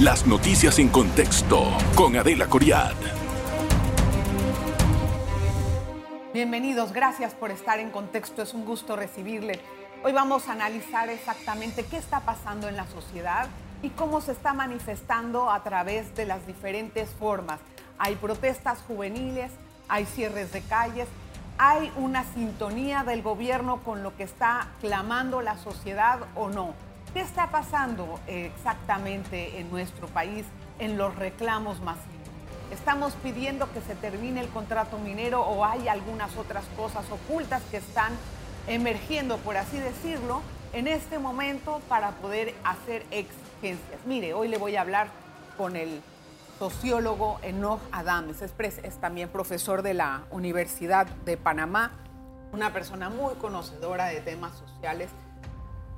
Las noticias en contexto con Adela Coriad. Bienvenidos, gracias por estar en contexto, es un gusto recibirle. Hoy vamos a analizar exactamente qué está pasando en la sociedad y cómo se está manifestando a través de las diferentes formas. Hay protestas juveniles, hay cierres de calles, hay una sintonía del gobierno con lo que está clamando la sociedad o no. ¿Qué está pasando exactamente en nuestro país en los reclamos masivos? ¿Estamos pidiendo que se termine el contrato minero o hay algunas otras cosas ocultas que están emergiendo, por así decirlo, en este momento para poder hacer exigencias? Mire, hoy le voy a hablar con el sociólogo Enoch Adames, es, es también profesor de la Universidad de Panamá, una persona muy conocedora de temas sociales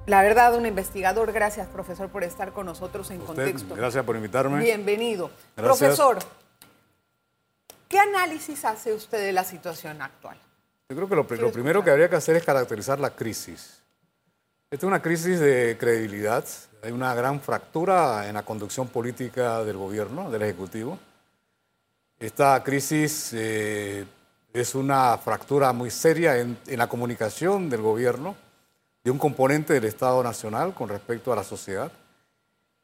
la verdad, un investigador. Gracias, profesor, por estar con nosotros en contexto. Gracias por invitarme. Bienvenido. Profesor, ¿qué análisis hace usted de la situación actual? Yo creo que lo, primero que habría que hacer es caracterizar la crisis. Esta es una crisis de credibilidad. Hay una gran fractura en la conducción política del gobierno, del Ejecutivo. Esta crisis eh, es una fractura muy seria en la comunicación del gobierno de un componente del Estado Nacional con respecto a la sociedad.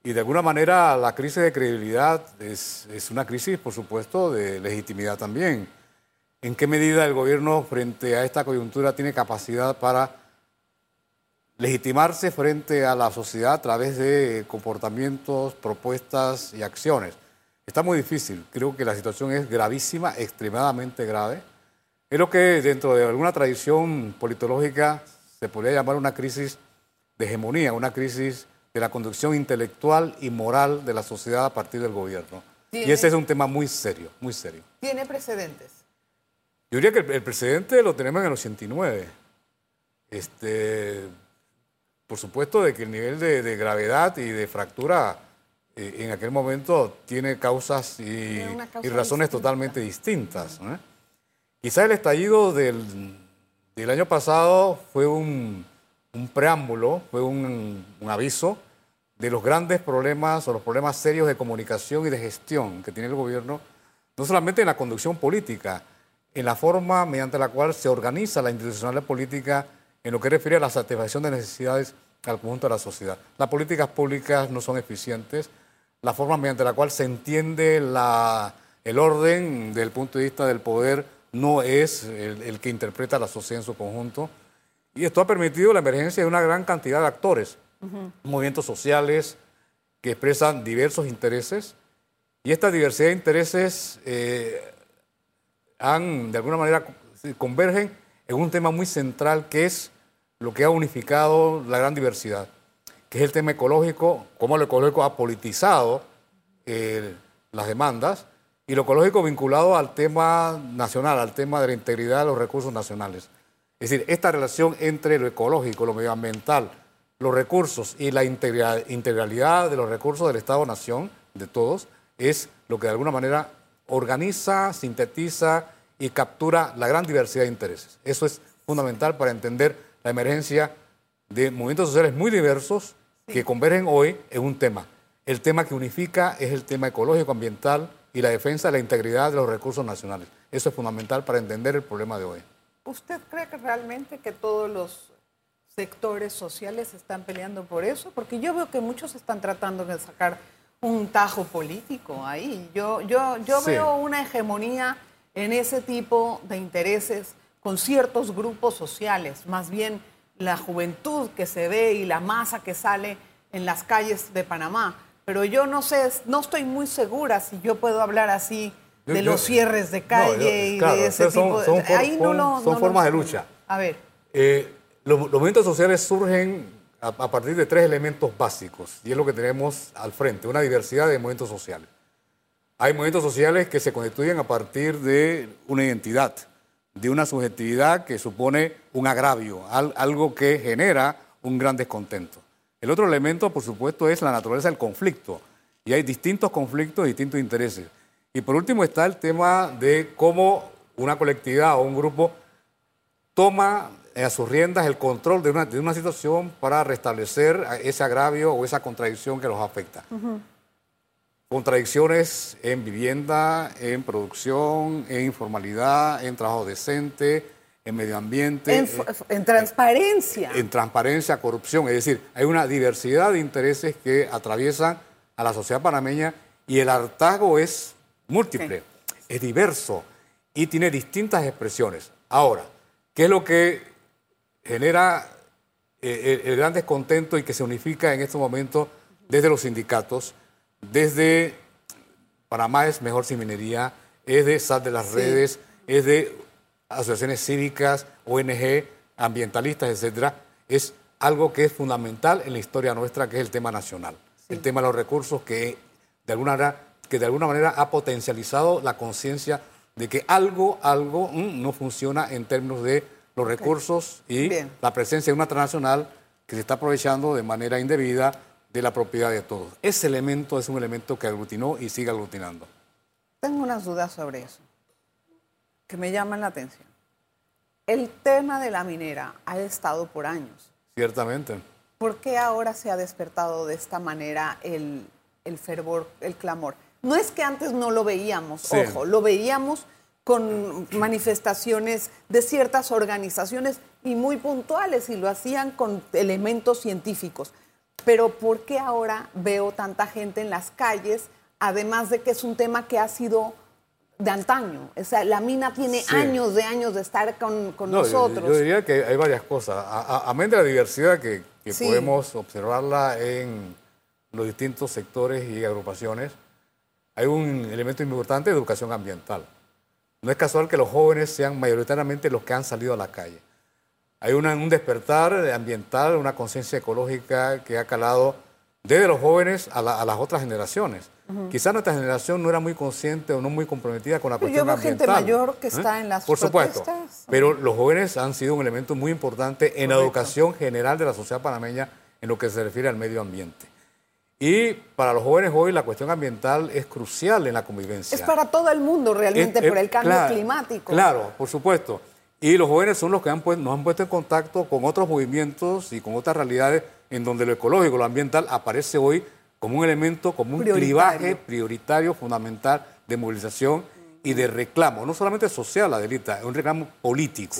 Y de alguna manera la crisis de credibilidad es, es, una crisis, por supuesto, de legitimidad también. ¿En qué medida el gobierno frente a esta coyuntura tiene capacidad para legitimarse frente a la sociedad a través de comportamientos, propuestas y acciones? Está muy difícil. Creo que la situación es gravísima, extremadamente grave. Es lo que dentro de alguna tradición politológica se podría llamar una crisis de hegemonía, una crisis de la conducción intelectual y moral de la sociedad a partir del gobierno. Y ese es un tema muy serio, muy serio. ¿Tiene precedentes? Yo diría que el, precedente lo tenemos en el 89. Este, por supuesto de que el nivel de, gravedad y de fractura eh, en aquel momento tiene causas y, razones totalmente distintas. Quizá el estallido del, el año pasado fue un, preámbulo, fue un, aviso de los grandes problemas o los problemas serios de comunicación y de gestión que tiene el gobierno, no solamente en la conducción política, en la forma mediante la cual se organiza la institucionalidad política en lo que refiere a la satisfacción de necesidades al conjunto de la sociedad. Las políticas públicas no son eficientes, la forma mediante la cual se entiende el orden del punto de vista del poder no es el, que interpreta la sociedad en su conjunto. Y esto ha permitido la emergencia de una gran cantidad de actores, movimientos sociales que expresan diversos intereses. Y esta diversidad de intereses eh, han, de alguna manera, convergen en un tema muy central que es lo que ha unificado la gran diversidad, que es el tema ecológico, cómo lo ecológico ha politizado eh, las demandas y lo ecológico vinculado al tema nacional, al tema de la integridad de los recursos nacionales. Es decir, esta relación entre lo ecológico, lo medioambiental, los recursos y la integralidad de los recursos del Estado-Nación, de todos, es lo que de alguna manera organiza, sintetiza y captura la gran diversidad de intereses. Eso es fundamental para entender la emergencia de movimientos sociales muy diversos que convergen hoy en un tema. El tema que unifica es el tema ecológico, ambiental, y la defensa de la integridad de los recursos nacionales. Eso es fundamental para entender el problema de hoy. ¿Usted cree que realmente que todos los sectores sociales están peleando por eso? Porque yo veo que muchos están tratando de sacar un tajo político ahí. Yo, yo, yo veo una hegemonía en ese tipo de intereses con ciertos grupos sociales, más bien la juventud que se ve y la masa que sale en las calles de Panamá pero yo no sé, no estoy muy segura si yo puedo hablar así de los cierres de calle y de ese tipo. Son, Ahí no son formas de lucha. A ver. Eh, los, movimientos sociales surgen a, partir de tres elementos básicos y es lo que tenemos al frente, una diversidad de movimientos sociales. Hay movimientos sociales que se constituyen a partir de una identidad, de una subjetividad que supone un agravio, algo que genera un gran descontento. El otro elemento, por supuesto, es la naturaleza del conflicto. Y hay distintos conflictos, distintos intereses. Y por último está el tema de cómo una colectividad o un grupo toma a sus riendas el control de una, de una situación para restablecer ese agravio o esa contradicción que los afecta. contradicciones en vivienda, en producción, en informalidad, en trabajo decente, en medio ambiente. En, en, transparencia. En transparencia, corrupción. Es decir, hay una diversidad de intereses que atraviesan a la sociedad panameña y el hartazgo es múltiple, es diverso y tiene distintas expresiones. Ahora, ¿qué es lo que genera eh, el, gran descontento y que se unifica en estos momentos desde los sindicatos, desde Panamá es mejor sin minería, es de SAT de las redes, es de asociaciones cívicas, ONG, ambientalistas, etcétera, es algo que es fundamental en la historia nuestra, que es el tema nacional, el tema de los recursos que de alguna manera, que de alguna manera ha potencializado la conciencia de que algo, algo mm, no funciona en términos de los recursos y la presencia de una transnacional que se está aprovechando de manera indebida de la propiedad de todos. Ese elemento es un elemento que aglutinó y sigue aglutinando. Tengo unas dudas sobre eso que me llaman la atención. El tema de la minera ha estado por años. Ciertamente. ¿Por qué ahora se ha despertado de esta manera el, fervor, el clamor? No es que antes no lo veíamos, ojo, lo veíamos con manifestaciones de ciertas organizaciones y muy puntuales y lo hacían con elementos científicos. Pero ¿por qué ahora veo tanta gente en las calles, además de que es un tema que ha sido de antaño? O sea, la mina tiene años de años de estar con, nosotros. Yo, diría que hay varias cosas. Amén de la diversidad que, podemos observarla en los distintos sectores y agrupaciones, hay un elemento importante de educación ambiental. No es casual que los jóvenes sean mayoritariamente los que han salido a la calle. Hay un despertar ambiental, una conciencia ecológica que ha calado desde los jóvenes a, las otras generaciones. Quizás nuestra generación no era muy consciente o no muy comprometida con la cuestión ambiental. Yo veo gente mayor que ¿eh? está en las Por supuesto, pero los jóvenes han sido un elemento muy importante en la educación general de la sociedad panameña en lo que se refiere al medio ambiente. Y para los jóvenes hoy la cuestión ambiental es crucial en la convivencia. Es para todo el mundo realmente por el cambio climático. Claro, por supuesto. Y los jóvenes son los que han nos han puesto en contacto con otros movimientos y con otras realidades en donde lo ecológico, lo ambiental aparece hoy como un elemento, como un clivaje prioritario, fundamental de movilización y de reclamo, no solamente social, Adelita, es un reclamo político.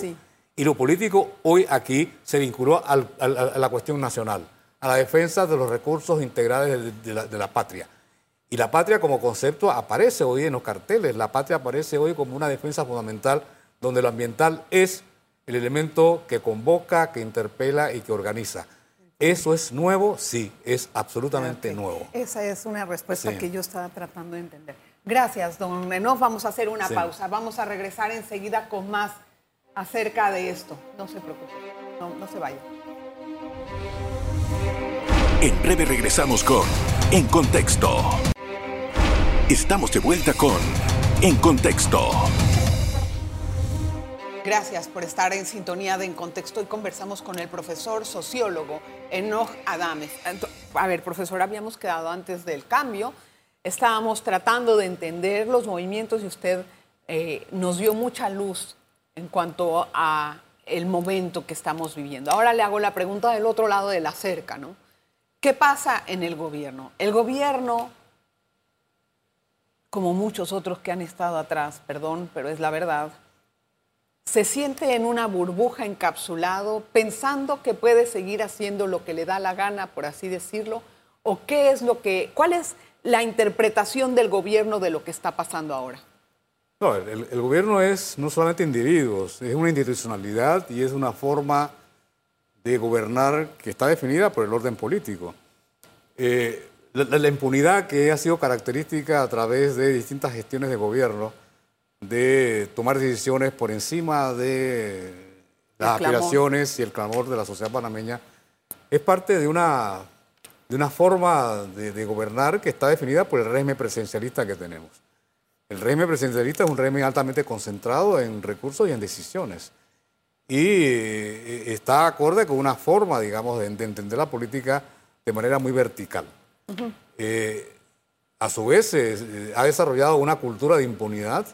Y lo político hoy aquí se vinculó a la cuestión nacional a la defensa de los recursos integrales de, la, patria. Y la patria como concepto aparece hoy en los carteles, la patria aparece hoy como una defensa fundamental donde lo ambiental es el elemento que convoca, que interpela y que organiza. ¿Eso es nuevo? Sí, es absolutamente nuevo. Esa es una respuesta que yo estaba tratando de entender. Gracias, don Menor. Vamos a hacer una pausa. Vamos a regresar enseguida con más acerca de esto. No se preocupe, no, no se vaya. En breve regresamos con En Contexto. Estamos de vuelta con En Contexto. Gracias por estar en sintonía de En Contexto y conversamos con el profesor sociólogo Enoch Adames. A ver, profesor, habíamos quedado antes del cambio. Estábamos tratando de entender los movimientos y usted eh, nos dio mucha luz en cuanto a el momento que estamos viviendo. Ahora le hago la pregunta del otro lado de la cerca, ¿no? ¿Qué pasa en el gobierno? El gobierno, como muchos otros que han estado atrás, perdón, pero es la verdad, se siente en una burbuja encapsulado, pensando que puede seguir haciendo lo que le da la gana, por así decirlo, o qué es lo que, cuál es la interpretación del gobierno de lo que está pasando ahora. No, el, gobierno es no solamente individuos, es una institucionalidad y es una forma de gobernar que está definida por el orden político. Eh, la, impunidad que ha sido característica a través de distintas gestiones de gobierno, de tomar decisiones por encima de las aspiraciones y el clamor de la sociedad panameña, es parte de una, de una forma de, de gobernar que está definida por el régimen presidencialista que tenemos. El régimen presidencialista es un régimen altamente concentrado en recursos y en decisiones y eh, está acorde con una forma, digamos, de, entender la política de manera muy vertical. Eh, a su vez, eh, ha desarrollado una cultura de impunidad,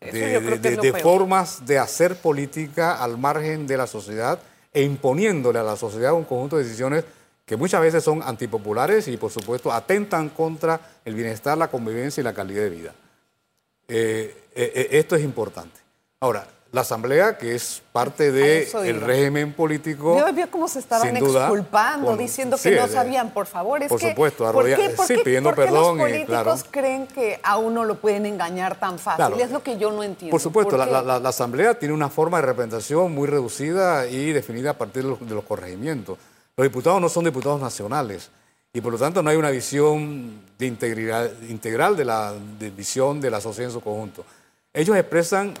de, formas de hacer política al margen de la sociedad e imponiéndole a la sociedad un conjunto de decisiones que muchas veces son antipopulares y por supuesto atentan contra el bienestar, la convivencia y la calidad de vida. Eh, eh, eh, esto es importante. Ahora, la Asamblea, que es parte del régimen político. Yo vi cómo se estaban exculpando, diciendo que no sabían, por favor. Es por supuesto, ¿por qué, sí, pidiendo perdón. los políticos creen que a uno lo pueden engañar tan fácil? es lo que yo no entiendo. Por supuesto, la, Asamblea tiene una forma de representación muy reducida y definida a partir de los, corregimientos. Los diputados no son diputados nacionales y por lo tanto no hay una visión de integridad, integral de la visión de la sociedad en su conjunto. Ellos expresan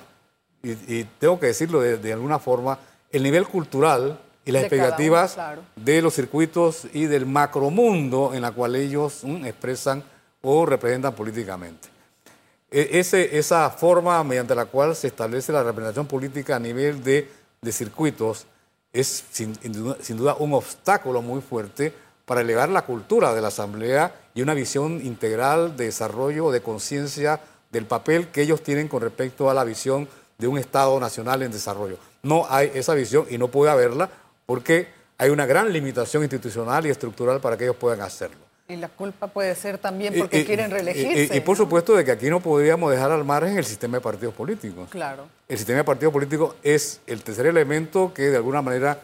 y, tengo que decirlo de, alguna forma, el nivel cultural y las expectativas de los circuitos y del macromundo en la cual ellos mm, expresan o representan políticamente. E, ese, esa forma mediante la cual se establece la representación política a nivel de, de circuitos es sin, sin, duda un obstáculo muy fuerte para elevar la cultura de la Asamblea y una visión integral de desarrollo, de conciencia del papel que ellos tienen con respecto a la visión de un Estado nacional en desarrollo. No hay esa visión y no puede haberla porque hay una gran limitación institucional y estructural para que ellos puedan hacerlo. Y la culpa puede ser también porque quieren reelegirse. Y, por supuesto de que aquí no podríamos dejar al margen el sistema de partidos políticos. Claro. El sistema de partidos políticos es el tercer elemento que de alguna manera,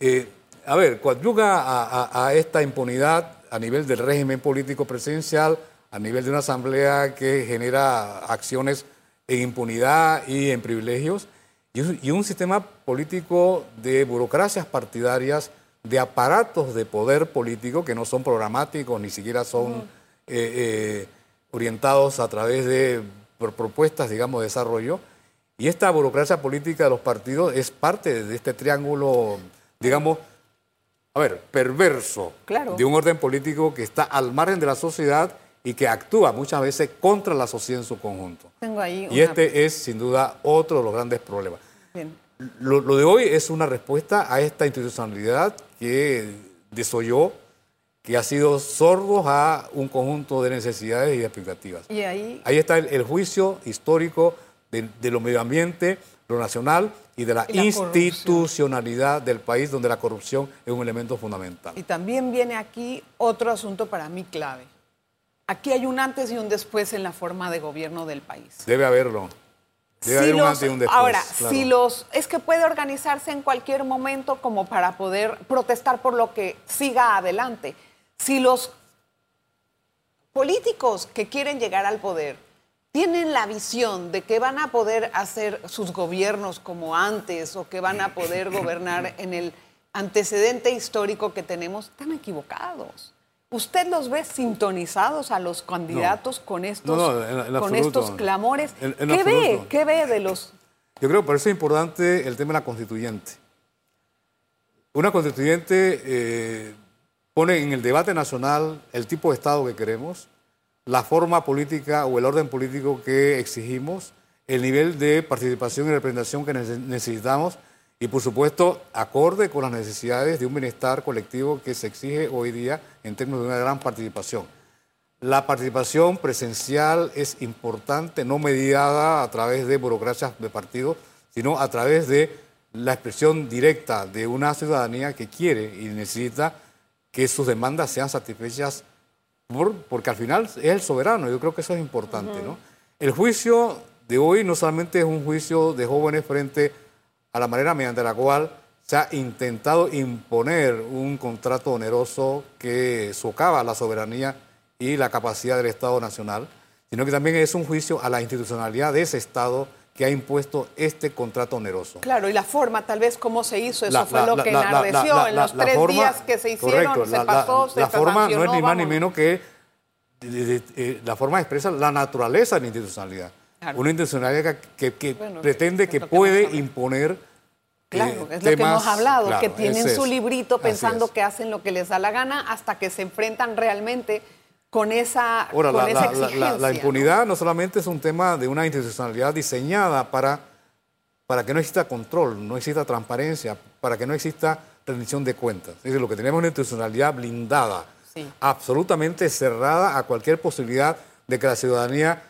eh, a ver, coadyuga a, a, esta impunidad a nivel del régimen político presidencial, a nivel de una asamblea que genera acciones en impunidad y en privilegios, y un, sistema político de burocracias partidarias, de aparatos de poder político que no son programáticos, ni siquiera son eh, eh, orientados a través de propuestas, digamos, de desarrollo. Y esta burocracia política de los partidos es parte de este triángulo, digamos, a ver, perverso de un orden político que está al margen de la sociedad y que actúa muchas veces contra la sociedad en su conjunto. Tengo ahí y este es, sin duda, otro de los grandes problemas. Lo, de hoy es una respuesta a esta institucionalidad que desoyó, que ha sido sordo a un conjunto de necesidades y de expectativas. Y ahí, ahí está el, juicio histórico de, lo medio ambiente, lo nacional y de la, institucionalidad del país, donde la corrupción es un elemento fundamental. Y también viene aquí otro asunto para mí clave aquí hay un antes y un después en la forma de gobierno del país. Debe haberlo. Debe haber un antes y un después. Ahora, si los es que puede organizarse en cualquier momento como para poder protestar por lo que siga adelante. Si los políticos que quieren llegar al poder tienen la visión de que van a poder hacer sus gobiernos como antes o que van a poder gobernar en el antecedente histórico que tenemos, están equivocados. ¿Usted los ve sintonizados a los candidatos con estos, con estos clamores? ¿Qué ve? ¿Qué ve de los...? Yo creo que por eso es importante el tema de la constituyente. Una constituyente eh, pone en el debate nacional el tipo de Estado que queremos, la forma política o el orden político que exigimos, el nivel de participación y representación que necesitamos y por supuesto acorde con las necesidades de un bienestar colectivo que se exige hoy día en términos de una gran participación. La participación presencial es importante, no mediada a través de burocracias de partidos, sino a través de la expresión directa de una ciudadanía que quiere y necesita que sus demandas sean satisfechas, porque al final es el soberano, yo creo que eso es importante. ¿no? El juicio de hoy no solamente es un juicio de jóvenes frente a a la manera mediante la cual se ha intentado imponer un contrato oneroso que socava la soberanía y la capacidad del Estado Nacional, sino que también es un juicio a la institucionalidad de ese Estado que ha impuesto este contrato oneroso. Claro, y la forma, tal vez cómo se hizo, eso fue lo que enardeció en los tres días que se hicieron, se pasó, se La forma no es ni más ni menos que eh, la forma expresa la naturaleza de la institucionalidad. Una institucionalidad que, pretende que, puede imponer. Claro, es lo que hemos hablado, que tienen su librito pensando que hacen lo que les da la gana hasta que se enfrentan realmente con esa, Ahora, la, impunidad ¿no? solamente es un tema de una institucionalidad diseñada para, para que no exista control, no exista transparencia, para que no exista rendición de cuentas. Es decir, lo que tenemos es una institucionalidad blindada, absolutamente cerrada a cualquier posibilidad de que la ciudadanía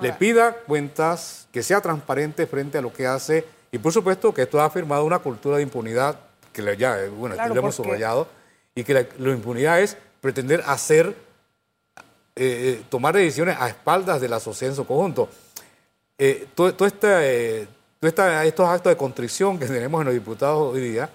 le pida cuentas, que sea transparente frente a lo que hace y por supuesto que esto ha afirmado una cultura de impunidad que ya, bueno, lo hemos subrayado y que la, la impunidad es pretender hacer, eh, eh, tomar decisiones a espaldas de la sociedad en su conjunto. Eh, todo, todo este, eh, todo esta- estos actos de contrición que tenemos en los diputados hoy día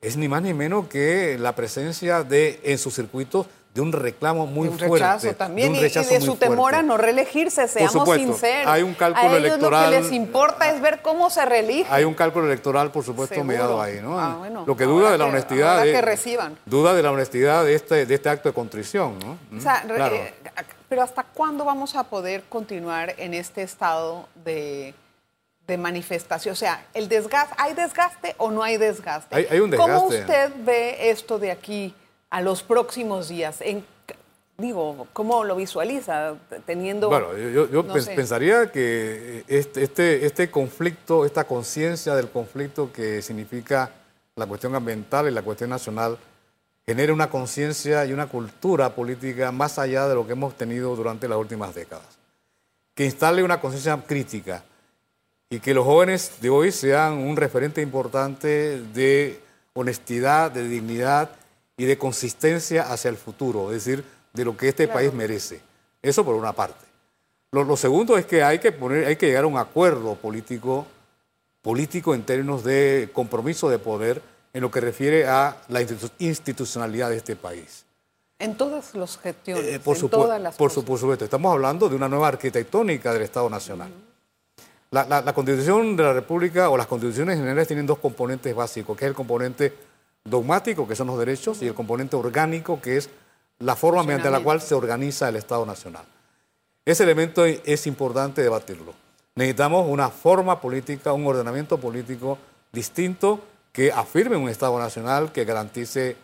es ni más ni menos que la presencia de, en sus circuitos de un reclamo muy de un fuerte. rechazo también de un y- rechazo y de muy su temor fuerte. a no reelegirse, seamos supuesto, sinceros. hay un cálculo a ellos electoral- Lo que les importa es ver cómo se reelige. Hay un cálculo electoral, por supuesto, mediado ahí, ¿no? Ah, bueno, Lo que duda de la que- honestidad. de- que reciban. Duda de la honestidad de este, de este acto de contrición, ¿no? O sea, re- Claro. eh, pero ¿hasta cuándo vamos a poder continuar en este estado de, de manifestación? O sea, el desgaste, ¿hay desgaste o no hay desgaste? Hay- hay un ¿Cómo desgaste. usted ve esto de aquí a los próximos días? En, digo, ¿cómo lo visualiza teniendo... Bueno, yo, yo- yo no pens- sé. pensaría que este, este, este conflicto, esta conciencia del conflicto que significa la cuestión ambiental y la cuestión nacional, genere una conciencia y una cultura política más allá de lo que hemos tenido durante las últimas décadas. Que instale una conciencia crítica y que los jóvenes de hoy sean un referente importante de honestidad, de dignidad y de consistencia hacia el futuro, es decir, de lo que este país merece. Eso por una parte. Lo, lo segundo es que hay que, poner, hay que llegar a un acuerdo político, político en términos de compromiso de poder en lo que refiere a la institu- institucionalidad de este país. En todas las gestiones, Eh, por, en todas las por, cosas. por supuesto, estamos hablando de una nueva arquitectónica del Estado Nacional. la, la- la Constitución de la República o las constituciones generales tienen dos componentes básicos, que es el componente dogmático, que son los derechos, y el componente orgánico, que es la forma mediante la cual se organiza el Estado Nacional. Ese elemento es importante debatirlo. Necesitamos una forma política, un ordenamiento político distinto que afirme un Estado Nacional, que garantice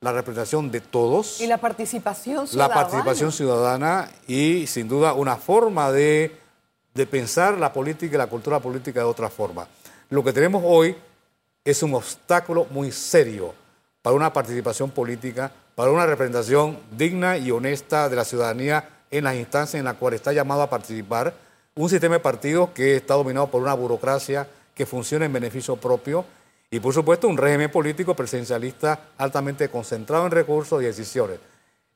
la representación de todos Y la participación la ciudadana. participación ciudadana y sin duda una forma de, de pensar la política y la cultura política de otra forma. Lo que tenemos hoy es un obstáculo muy serio para una participación política, para una representación digna y honesta de la ciudadanía en las instancias en las cuales está llamado a participar un sistema de partidos que está dominado por una burocracia que funciona en beneficio propio y por supuesto un régimen político presidencialista altamente concentrado en recursos y decisiones.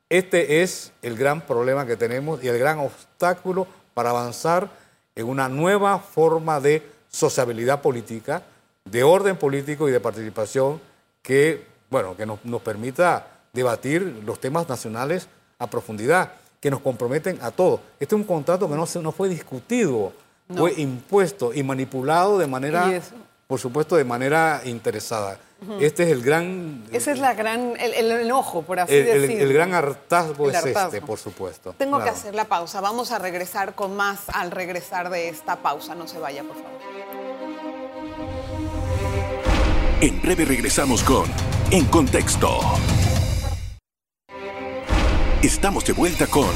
Este es el gran problema que tenemos y el gran obstáculo para avanzar en una nueva forma de sociabilidad política, de orden político y de participación que, bueno, que nos, nos permita debatir los temas nacionales a profundidad, que nos comprometen a todos. Este es un contrato que no, se, no fue discutido, fue impuesto y manipulado de manera, por supuesto, de manera interesada. Este es el gran... Ese es la gran, el, el enojo, por así el, decirlo. el gran hartazgo es este, por supuesto. Tengo que hacer la pausa. Vamos a regresar con más al regresar de esta pausa. No se vaya, por favor. En breve regresamos con En Contexto. Estamos de vuelta con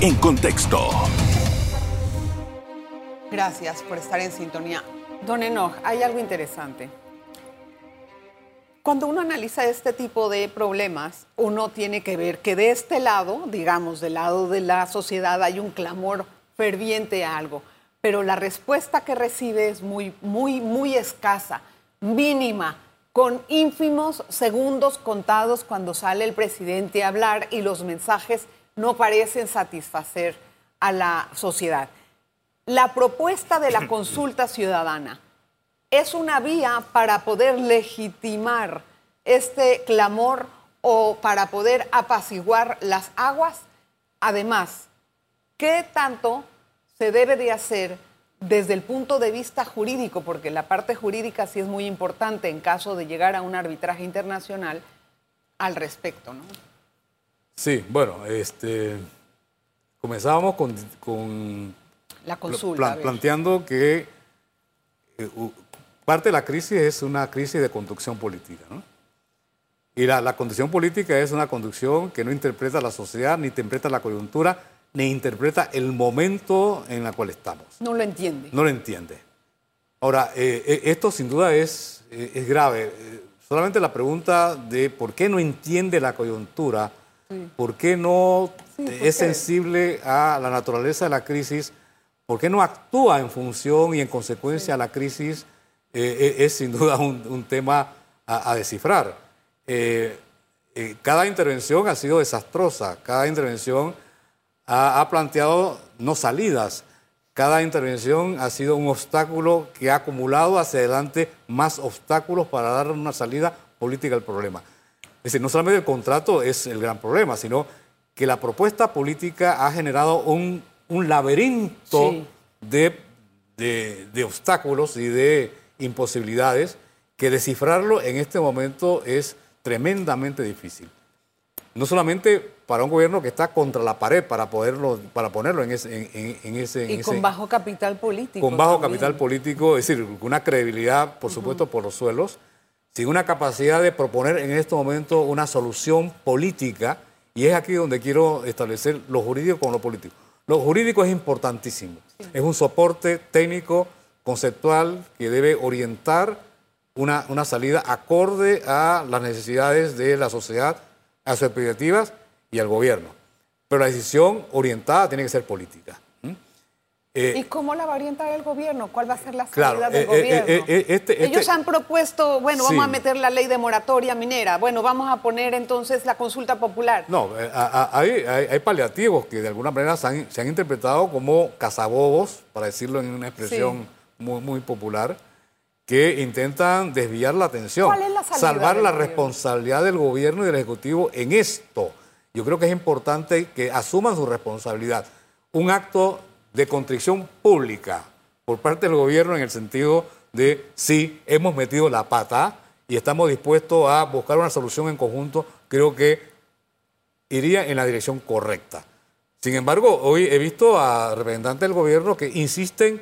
En Contexto. Gracias por estar en sintonía. Don Enoch, hay algo interesante. Cuando uno analiza este tipo de problemas, uno tiene que ver que de este lado, digamos, del lado de la sociedad, hay un clamor ferviente a algo, pero la respuesta que recibe es muy, muy, muy escasa, mínima, con ínfimos segundos contados cuando sale el presidente a hablar y los mensajes no parecen satisfacer a la sociedad. La propuesta de la consulta ciudadana es una vía para poder legitimar este clamor o para poder apaciguar las aguas. Además, ¿qué tanto se debe de hacer desde el punto de vista jurídico? Porque la parte jurídica sí es muy importante en caso de llegar a un arbitraje internacional al respecto, ¿no? Sí, bueno, este, comenzábamos con, con La consulta. plan- planteando que eh, parte de la crisis es una crisis de conducción política, ¿no? Y la, la conducción política es una conducción que no interpreta la sociedad, ni interpreta la coyuntura, ni interpreta el momento en el cual estamos. No lo entiende. No lo entiende. Ahora, eh, eh, esto sin duda es, eh, es grave. Solamente la pregunta de por qué no entiende la coyuntura, por qué no Sí, ¿por es qué? sensible a la naturaleza de la crisis, por qué no actúa en función y en consecuencia a la crisis, eh, es sin duda un, un tema a, a descifrar. Eh, cada intervención ha sido desastrosa, cada intervención ha, ha planteado no salidas, cada intervención ha sido un obstáculo que ha acumulado hacia adelante más obstáculos para dar una salida política al problema. Es decir, no solamente el contrato es el gran problema, sino que la propuesta política ha generado un, un laberinto Sí. de, de- de obstáculos y de imposibilidades que descifrarlo en este momento es tremendamente difícil. No solamente para un gobierno que está contra la pared para, poderlo, para ponerlo en ese... en- en- en ese- en Y con ese- bajo capital político. con bajo también. capital político, es decir, con una credibilidad, por supuesto, por los suelos, sin una capacidad de proponer en este momento una solución política, y es aquí donde quiero establecer lo jurídico con lo político. Lo jurídico es importantísimo, es un soporte técnico, conceptual, que debe orientar una, una salida acorde a las necesidades de la sociedad, a sus expectativas y al gobierno. Pero la decisión orientada tiene que ser política. ¿m? Eh, ¿Y cómo la va a orientar el gobierno? ¿Cuál va a ser la Claro, salida del eh, eh, gobierno? eh, eh, este- Ellos este- han propuesto, bueno, vamos Sí. a meter la ley de moratoria minera, bueno, vamos a poner entonces la consulta popular. No, eh, hay, hay- hay paliativos que de alguna manera se han, se han interpretado como cazabobos, para decirlo en una expresión muy, muy popular, que intentan desviar la atención, ¿Cuál es la salvar la gobierno? responsabilidad del gobierno y del Ejecutivo en esto. Yo creo que es importante que asuman su responsabilidad. Un acto de contrición pública por parte del gobierno en el sentido de sí, hemos metido la pata y estamos dispuestos a buscar una solución en conjunto, creo que iría en la dirección correcta. Sin embargo, hoy he visto a representantes del gobierno que insisten,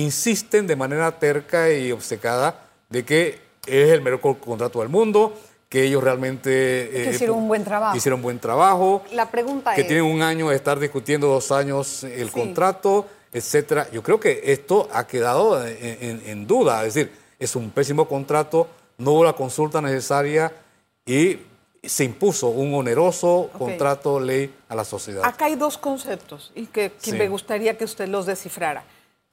insisten de manera terca y obcecada de que es el mejor contrato del mundo, que ellos realmente Que hicieron un buen trabajo. Hicieron buen trabajo, La pregunta que es, tienen un año de estar discutiendo dos años el Sí. contrato, etcétera. Yo creo que esto ha quedado en, en- en duda, es decir, es un pésimo contrato, no hubo la consulta necesaria y se impuso un oneroso contrato ley a la sociedad. acá hay dos conceptos y que, que Sí. me gustaría que usted los descifrara.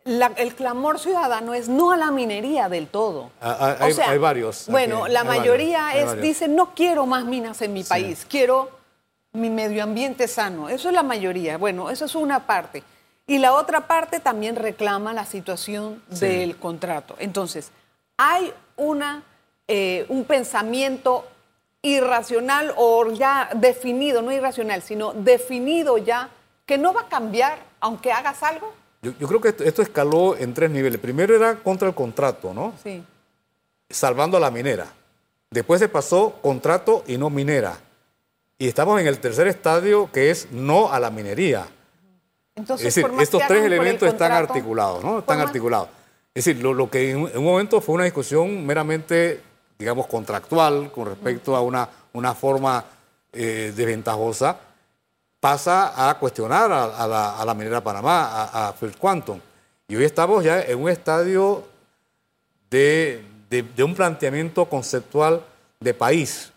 La- el clamor ciudadano es no a la minería del todo. Ah, ah, hay- hay varios aquí, Bueno, la varios, mayoría hay es, varios. dice, no quiero más minas en mi país, quiero mi medio ambiente sano. Eso es la mayoría. Bueno, eso es una parte. Y la otra parte también reclama la situación Sí. del contrato. Entonces, hay una, eh, un pensamiento irracional o ya definido, no irracional, sino definido ya, que no va a cambiar aunque hagas algo. Yo, yo creo que esto, esto escaló en tres niveles. Primero era contra el contrato, ¿no? Sí. salvando a la minera. Después se pasó contrato y no minera. Y estamos en el tercer estadio que es no a la minería. Entonces, Es decir, estos tres elementos están articulados, ¿no? Están articulados. Es decir, lo, lo que en un, en un momento fue una discusión meramente, digamos, contractual con respecto a una, una forma eh, desventajosa, pasa a cuestionar a, a la, a la minera Panamá, a, a First Quantum. Y hoy estamos ya en un estadio de, de- de un planteamiento conceptual de país,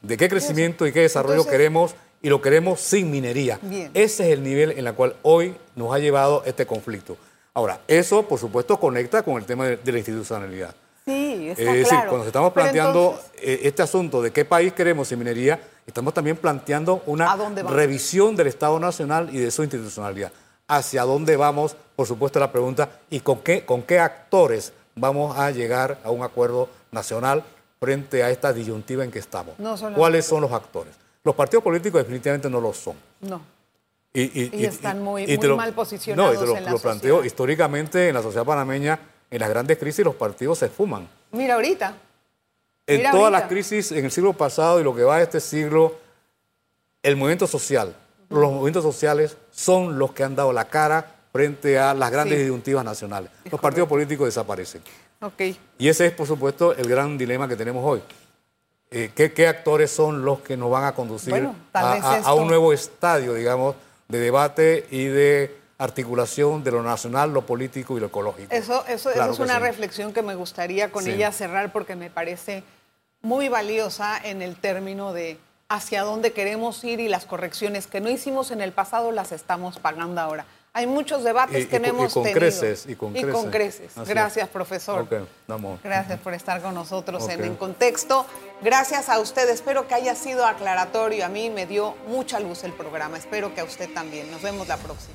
de qué crecimiento y qué desarrollo Entonces- queremos y lo queremos sin minería. Bien. Ese es el nivel en el cual hoy nos ha llevado este conflicto. Ahora, eso por supuesto conecta con el tema de, de la institucionalidad. Sí, está es decir, cuando estamos planteando entonces, eh, este asunto de qué país queremos sin minería, estamos también planteando una revisión del Estado Nacional y de su institucionalidad. ¿Hacia dónde vamos? Por supuesto la pregunta, ¿y con qué, con qué actores vamos a llegar a un acuerdo nacional frente a esta disyuntiva en que estamos? No ¿Cuáles son los actores? Los partidos políticos definitivamente no lo son. no. Y, Y están muy- mal posicionados No, y te lo, en la lo planteo históricamente en la sociedad panameña, en las grandes crisis los partidos se fuman. Mira ahorita. En Mira todas ahorita. las crisis en el siglo pasado y lo que va de este siglo, el movimiento social, los movimientos sociales son los que han dado la cara frente a las grandes Sí. disyuntivas nacionales. Es los partidos políticos desaparecen. Ok. Y ese es, por supuesto, el gran dilema que tenemos hoy. Eh, ¿qué, qué actores son los que nos van a conducir Bueno, a, a- a un nuevo estadio, digamos, de debate y de articulación de lo nacional, lo político y lo ecológico? Eso, eso, eso es una sí. reflexión que me gustaría con Sí. ella cerrar porque me parece muy valiosa en el término de hacia dónde queremos ir y las correcciones que no hicimos en el pasado las estamos pagando ahora. Hay muchos debates Y- que y no y hemos con tenido. creces, y con creces. Gracias, profesor. Gracias por estar con nosotros en. En Contexto. Gracias a usted. Espero que haya sido aclaratorio. A mí me dio mucha luz el programa. Espero que a usted también. Nos vemos la próxima.